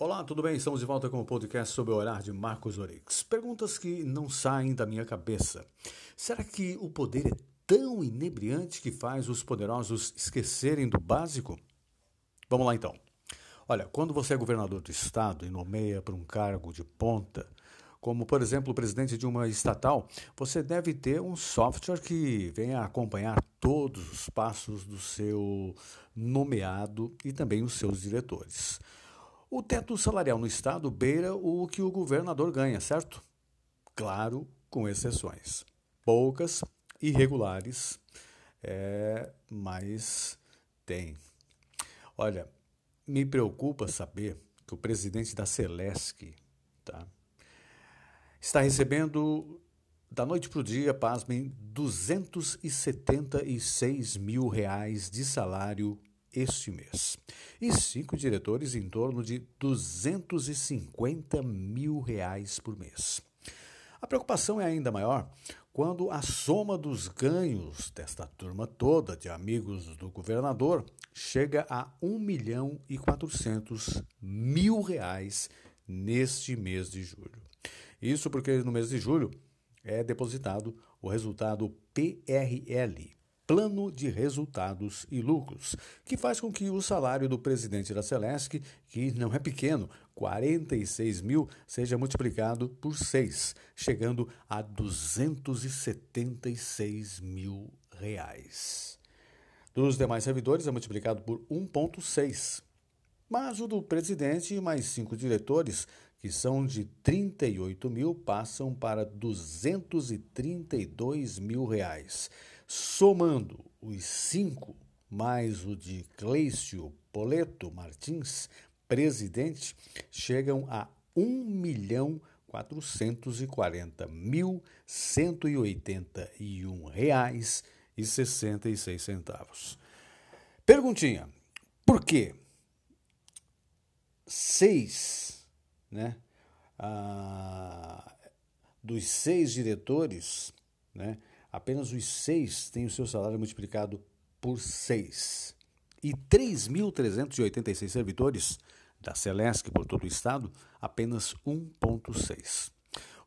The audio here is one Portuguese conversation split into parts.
Olá, tudo bem? Estamos de volta com o podcast sobre o horário de Marcos Orix. Perguntas que não saem da minha cabeça. Será que o poder é tão inebriante que faz os poderosos esquecerem do básico? Vamos lá então. Olha, quando você é governador do estado e nomeia para um cargo de ponta, como por exemplo o presidente de uma estatal, você deve ter um software que venha acompanhar todos os passos do seu nomeado e também os seus diretores. O teto salarial no Estado beira o que o governador ganha, certo? Claro, com exceções. Poucas, irregulares, é, mas tem. Olha, me preocupa saber que o presidente da Celesc tá, está recebendo da noite para o dia, pasmem, 276 mil reais de salário este mês. E cinco diretores em torno de 250 mil reais por mês. A preocupação é ainda maior quando a soma dos ganhos desta turma toda de amigos do governador chega a 1 milhão e 400 mil reais neste mês de julho. Isso porque no mês de julho é depositado o resultado PRL, Plano de Resultados e Lucros, que faz com que o salário do presidente da Celesc, que não é pequeno, 46 mil, seja multiplicado por 6, chegando a 276 mil reais. Dos demais servidores é multiplicado por 1,6. Mas o do presidente e mais cinco diretores, que são de 38 mil, passam para 232 mil reais Somando os cinco mais o de Cleício Poleto Martins, presidente, chegam a um milhão quatrocentos e quarenta mil cento e oitenta e um reais e sessenta e seis centavos. Perguntinha: por que seis, né, ah, dos seis diretores, né, apenas os seis têm o seu salário multiplicado por seis. E 3.386 servidores da Celesc por todo o estado, apenas 1,6.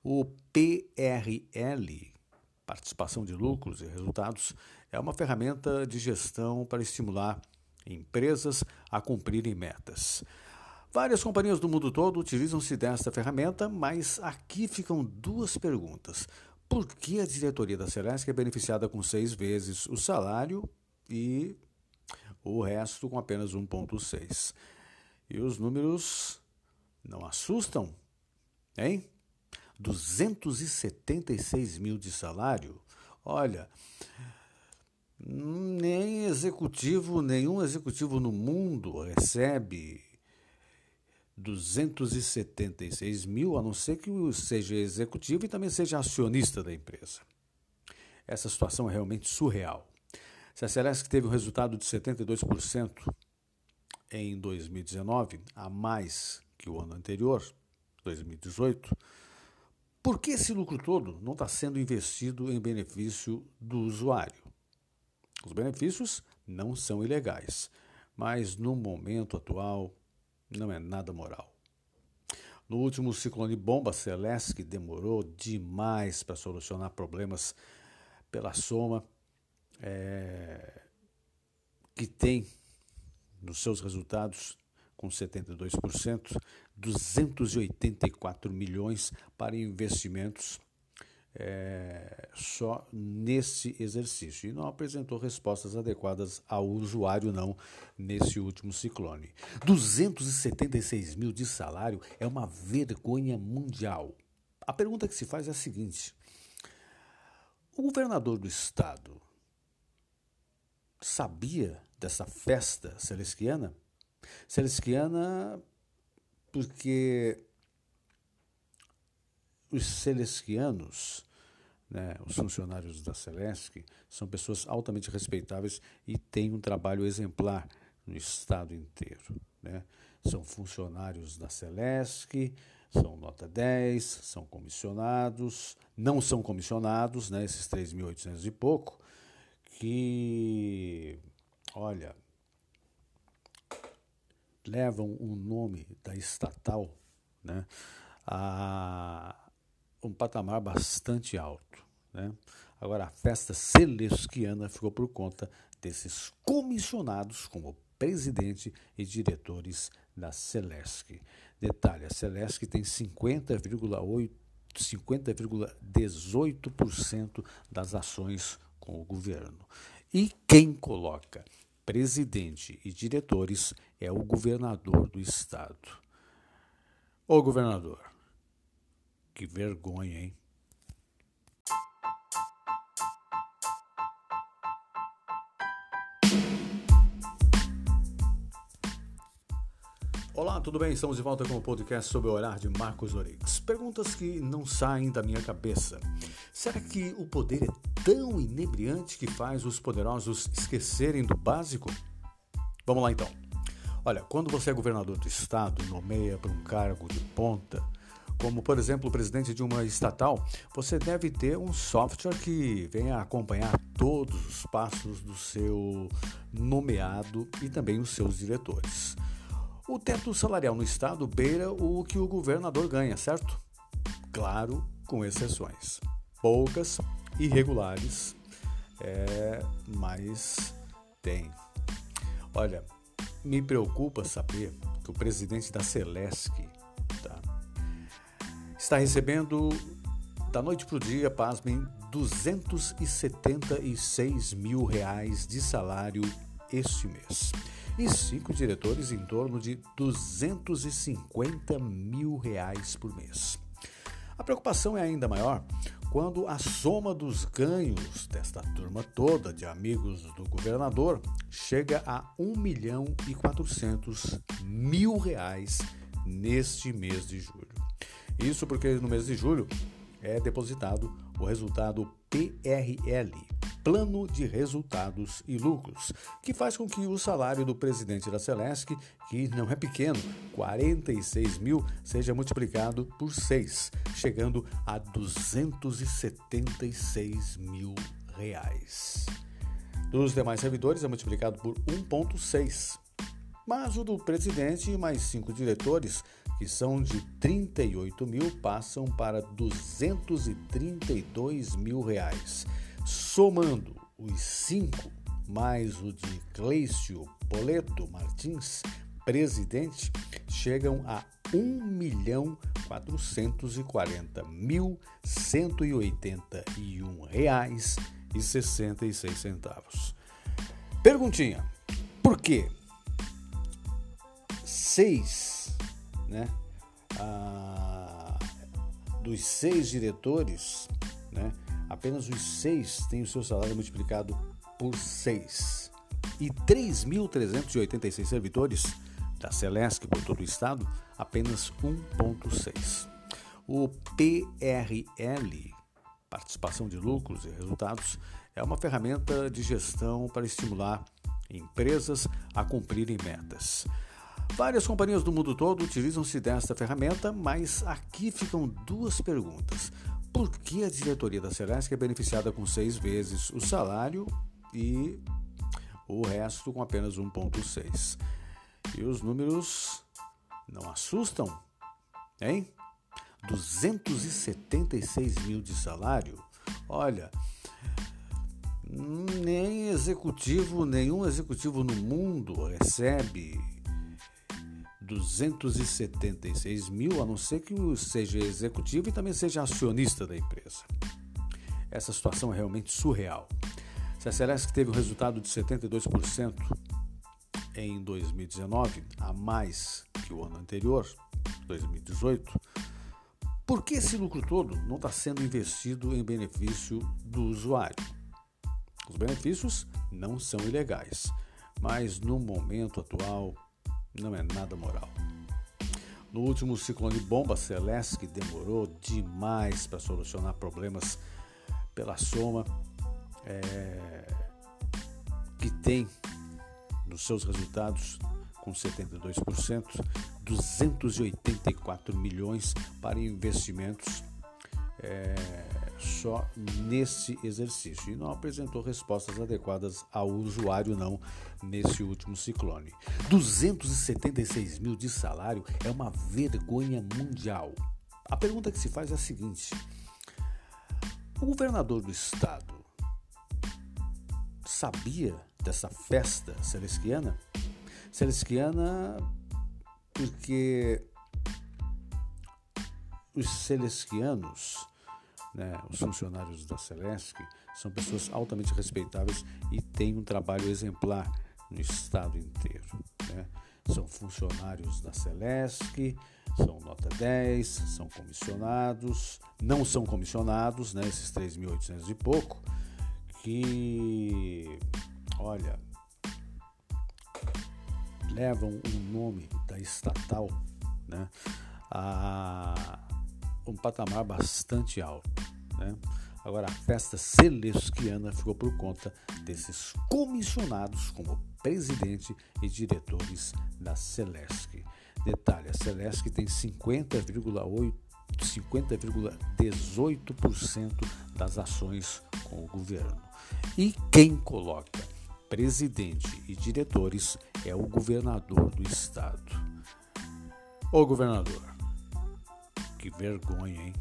O PRL, Participação de Lucros e Resultados, é uma ferramenta de gestão para estimular empresas a cumprirem metas. Várias companhias do mundo todo utilizam-se desta ferramenta, mas aqui ficam duas perguntas. Por que a diretoria da Celesc é beneficiada com seis vezes o salário e o resto com apenas 1,6? E os números não assustam, hein? 276 mil de salário? Olha, nem executivo, nenhum executivo no mundo recebe 276 mil, a não ser que seja executivo e também seja acionista da empresa. Essa situação é realmente surreal. Se a Celesc teve um resultado de 72% em 2019, a mais que o ano anterior, 2018, por que esse lucro todo não está sendo investido em benefício do usuário? Os benefícios não são ilegais, mas no momento atual não é nada moral. No último ciclone bomba, Celeste demorou demais para solucionar problemas pela soma é, que tem nos seus resultados, com 72%, 284 milhões para investimentos é, só nesse exercício e não apresentou respostas adequadas ao usuário não nesse último ciclone. 276 mil de salário é uma vergonha mundial. A pergunta que se faz é a seguinte: o governador do estado sabia dessa festa celestiana? Celestiana porque os celestianos, né, os funcionários da Celesc, são pessoas altamente respeitáveis e têm um trabalho exemplar no estado inteiro. Né? São funcionários da Celesc, são nota 10, são comissionados, não são comissionados, né, esses 3.800 e pouco, que, olha, levam o nome da estatal né, a um patamar bastante alto. Né? Agora, a festa celesquiana ficou por conta desses comissionados como presidente e diretores da Celesc. Detalhe, a Celesc tem 50,8 50,18% das ações com o governo. E quem coloca presidente e diretores é o governador do estado. Ô governador, que vergonha, hein? Olá, tudo bem? Estamos de volta com o podcast sobre o olhar de Marcos Orix. Perguntas que não saem da minha cabeça. Será que o poder é tão inebriante que faz os poderosos esquecerem do básico? Vamos lá então. Olha, quando você é governador do estado nomeia para um cargo de ponta, como por exemplo o presidente de uma estatal, você deve ter um software que venha acompanhar todos os passos do seu nomeado e também os seus diretores. O teto salarial no estado beira o que o governador ganha, certo? Claro, com exceções. Poucas, irregulares, é, mas tem. Olha, me preocupa saber que o presidente da Celesc está recebendo da noite para o dia, pasmem, 276 mil reais de salário este mês e cinco diretores em torno de 250 mil reais por mês. A preocupação é ainda maior quando a soma dos ganhos desta turma toda de amigos do governador chega a 1 milhão e 400 mil reais neste mês de julho. Isso porque no mês de julho é depositado o resultado PRL, Plano de Resultados e Lucros, que faz com que o salário do presidente da Celesc, que não é pequeno, 46 mil, seja multiplicado por 6, chegando a 276 mil reais. Dos demais servidores é multiplicado por 1,6. Mas o do presidente e mais cinco diretores, que são de 38 mil, passam para 232 mil reais Somando os cinco mais o de Cleício Poleto Martins, presidente, chegam a R$ 1 milhão 440 mil 181 reais e 66 centavos. Perguntinha: por quê? Seis, né? Dos seis diretores, né? apenas os seis têm o seu salário multiplicado por seis. E 3.386 servidores da Celesc por todo o estado, apenas 1,6. O PRL, Participação de Lucros e Resultados, é uma ferramenta de gestão para estimular empresas a cumprirem metas. Várias companhias do mundo todo utilizam-se desta ferramenta, mas aqui ficam duas perguntas. Por que a diretoria da Celesc é beneficiada com seis vezes o salário e o resto com apenas 1,6? E os números não assustam, hein? 276 mil de salário? Olha, nem executivo, nenhum executivo no mundo recebe 276 mil, a não ser que seja executivo e também seja acionista da empresa. Essa situação é realmente surreal. Se a Celeste teve um resultado de 72% em 2019, a mais que o ano anterior, 2018, por que esse lucro todo não está sendo investido em benefício do usuário? Os benefícios não são ilegais, mas no momento atual não é nada moral. No último ciclone bomba celeste, que demorou demais para solucionar problemas pela soma é, que tem nos seus resultados, com 72%, 284 milhões para investimentos é, só nesse exercício e não apresentou respostas adequadas ao usuário não nesse último ciclone. 276 mil de salário é uma vergonha mundial. A pergunta que se faz é a seguinte: o governador do estado sabia dessa festa celestiana? Celestiana porque os celestianos, né, os funcionários da Celesc, são pessoas altamente respeitáveis e têm um trabalho exemplar no estado inteiro. Né? São funcionários da Celesc, são nota 10, são comissionados, não são comissionados, né, esses 3.800 e pouco, que, olha, levam o nome da estatal né, a um patamar bastante alto. Né? Agora, a festa celesquiana ficou por conta desses comissionados como presidente e diretores da Celesc. Detalhe, a Celesc tem 50,8 50,18% das ações com o governo. E quem coloca presidente e diretores é o governador do estado. Ô governador, que vergonha, hein?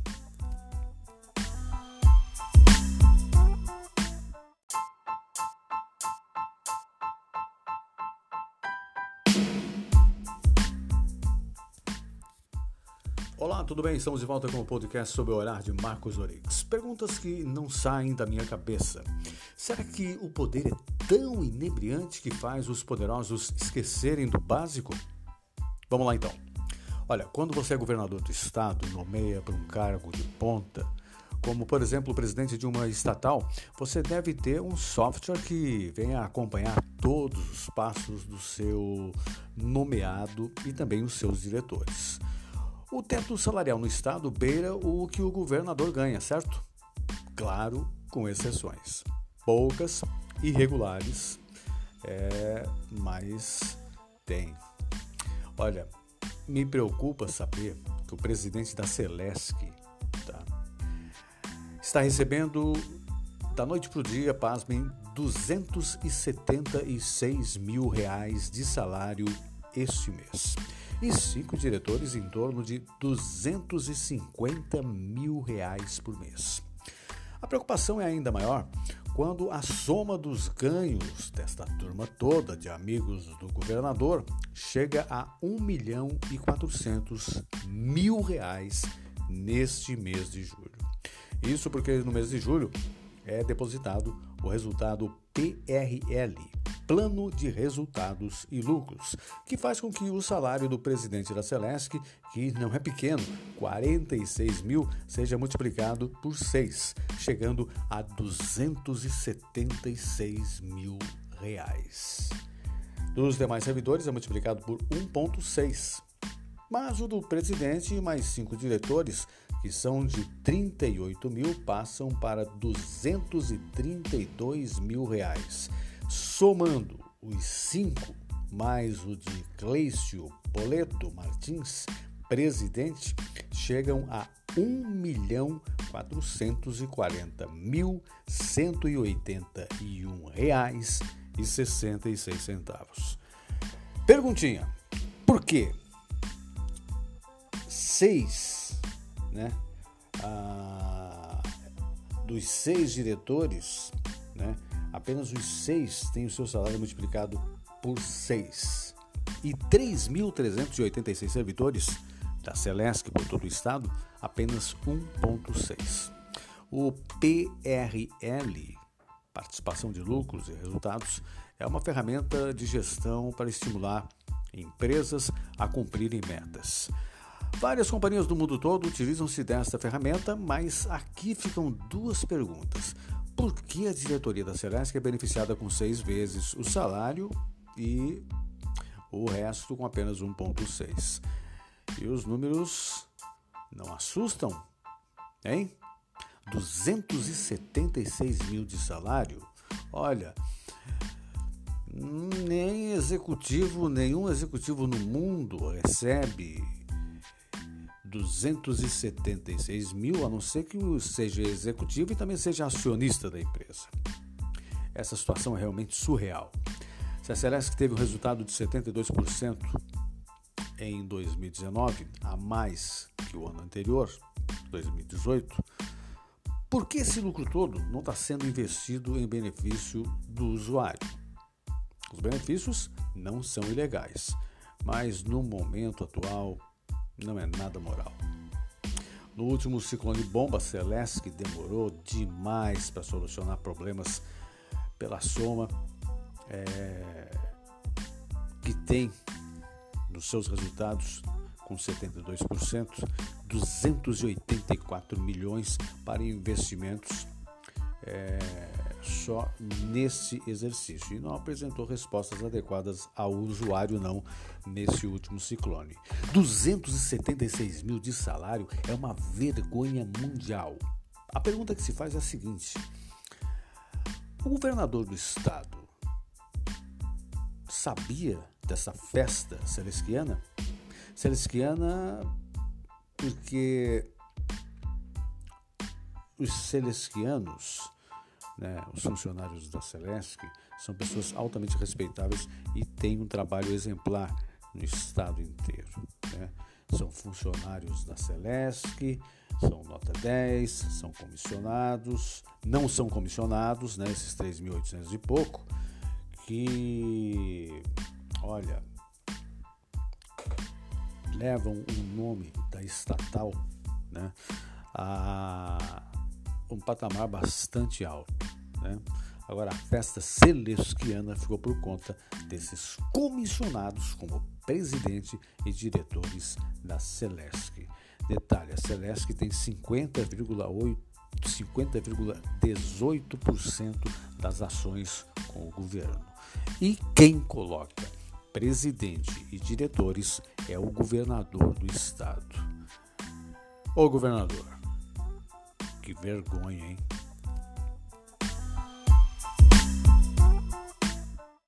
Olá, tudo bem? Estamos de volta com o podcast sobre o olhar de Marcos Orix. Perguntas que não saem da minha cabeça. Será que o poder é tão inebriante que faz os poderosos esquecerem do básico? Vamos lá então. Olha, quando você é governador do estado nomeia para um cargo de ponta, como por exemplo o presidente de uma estatal, você deve ter um software que venha acompanhar todos os passos do seu nomeado e também os seus diretores. O teto salarial no estado beira o que o governador ganha, certo? Claro, com exceções. Poucas, irregulares, é, mas tem. Olha, me preocupa saber que o presidente da Celesc tá, está recebendo da noite para o dia, pasmem, 276 mil reais de salário este mês e cinco diretores em torno de 250 mil reais por mês. A preocupação é ainda maior quando a soma dos ganhos desta turma toda de amigos do governador chega a 1 milhão e 400 mil reais neste mês de julho. Isso porque no mês de julho é depositado o resultado PRL, Plano de Resultados e Lucros, que faz com que o salário do presidente da Celesc, que não é pequeno, 46 mil, seja multiplicado por 6, chegando a 276 mil reais. Dos demais servidores é multiplicado por 1,6. Mas o do presidente e mais cinco diretores, que são de 38 mil, passam para 232 mil reais Somando os cinco mais o de Cleício Poleto Martins, presidente, chegam a R$ 1 milhão 440 mil 181 reais e 66 centavos. Perguntinha: por quê? Seis, né? Ah, dos seis diretores, né? Apenas os seis têm o seu salário multiplicado por seis. E 3.386 servidores da Celesc por todo o estado, apenas 1,6. O PRL, Participação de Lucros e Resultados, é uma ferramenta de gestão para estimular empresas a cumprirem metas. Várias companhias do mundo todo utilizam-se desta ferramenta, mas aqui ficam duas perguntas por que a diretoria da Celesc é beneficiada com seis vezes o salário e o resto com apenas 1,6? E os números não assustam, hein? 276 mil de salário? Olha, nem executivo, nenhum executivo no mundo recebe 276 mil, a não ser que seja executivo e também seja acionista da empresa. Essa situação é realmente surreal. Se a Celeste teve um resultado de 72% em 2019, a mais que o ano anterior, 2018, por que esse lucro todo não está sendo investido em benefício do usuário? Os benefícios não são ilegais, mas no momento atual não é nada moral. No último ciclone bomba celeste, que demorou demais para solucionar problemas pela soma é, que tem nos seus resultados, com 72%, 284 milhões para investimentos é, só nesse exercício e não apresentou respostas adequadas ao usuário não nesse último ciclone. 276 mil de salário é uma vergonha mundial. A pergunta que se faz é a seguinte: o governador do estado sabia dessa festa celestiana? Celestiana porque os celestianos, né, os funcionários da Celesc, são pessoas altamente respeitáveis e têm um trabalho exemplar no estado inteiro. Né? São funcionários da Celesc, são nota 10, são comissionados, não são comissionados, né, esses 3.800 e pouco, que, olha, levam o nome da estatal né, a um patamar bastante alto. Né? Agora, a festa celestiana ficou por conta desses comissionados como presidente e diretores da Celesc. Detalhe, a Celesc tem 50,8 50,18% das ações com o governo. E quem coloca presidente e diretores é o governador do estado. Ô governador, que vergonha, hein?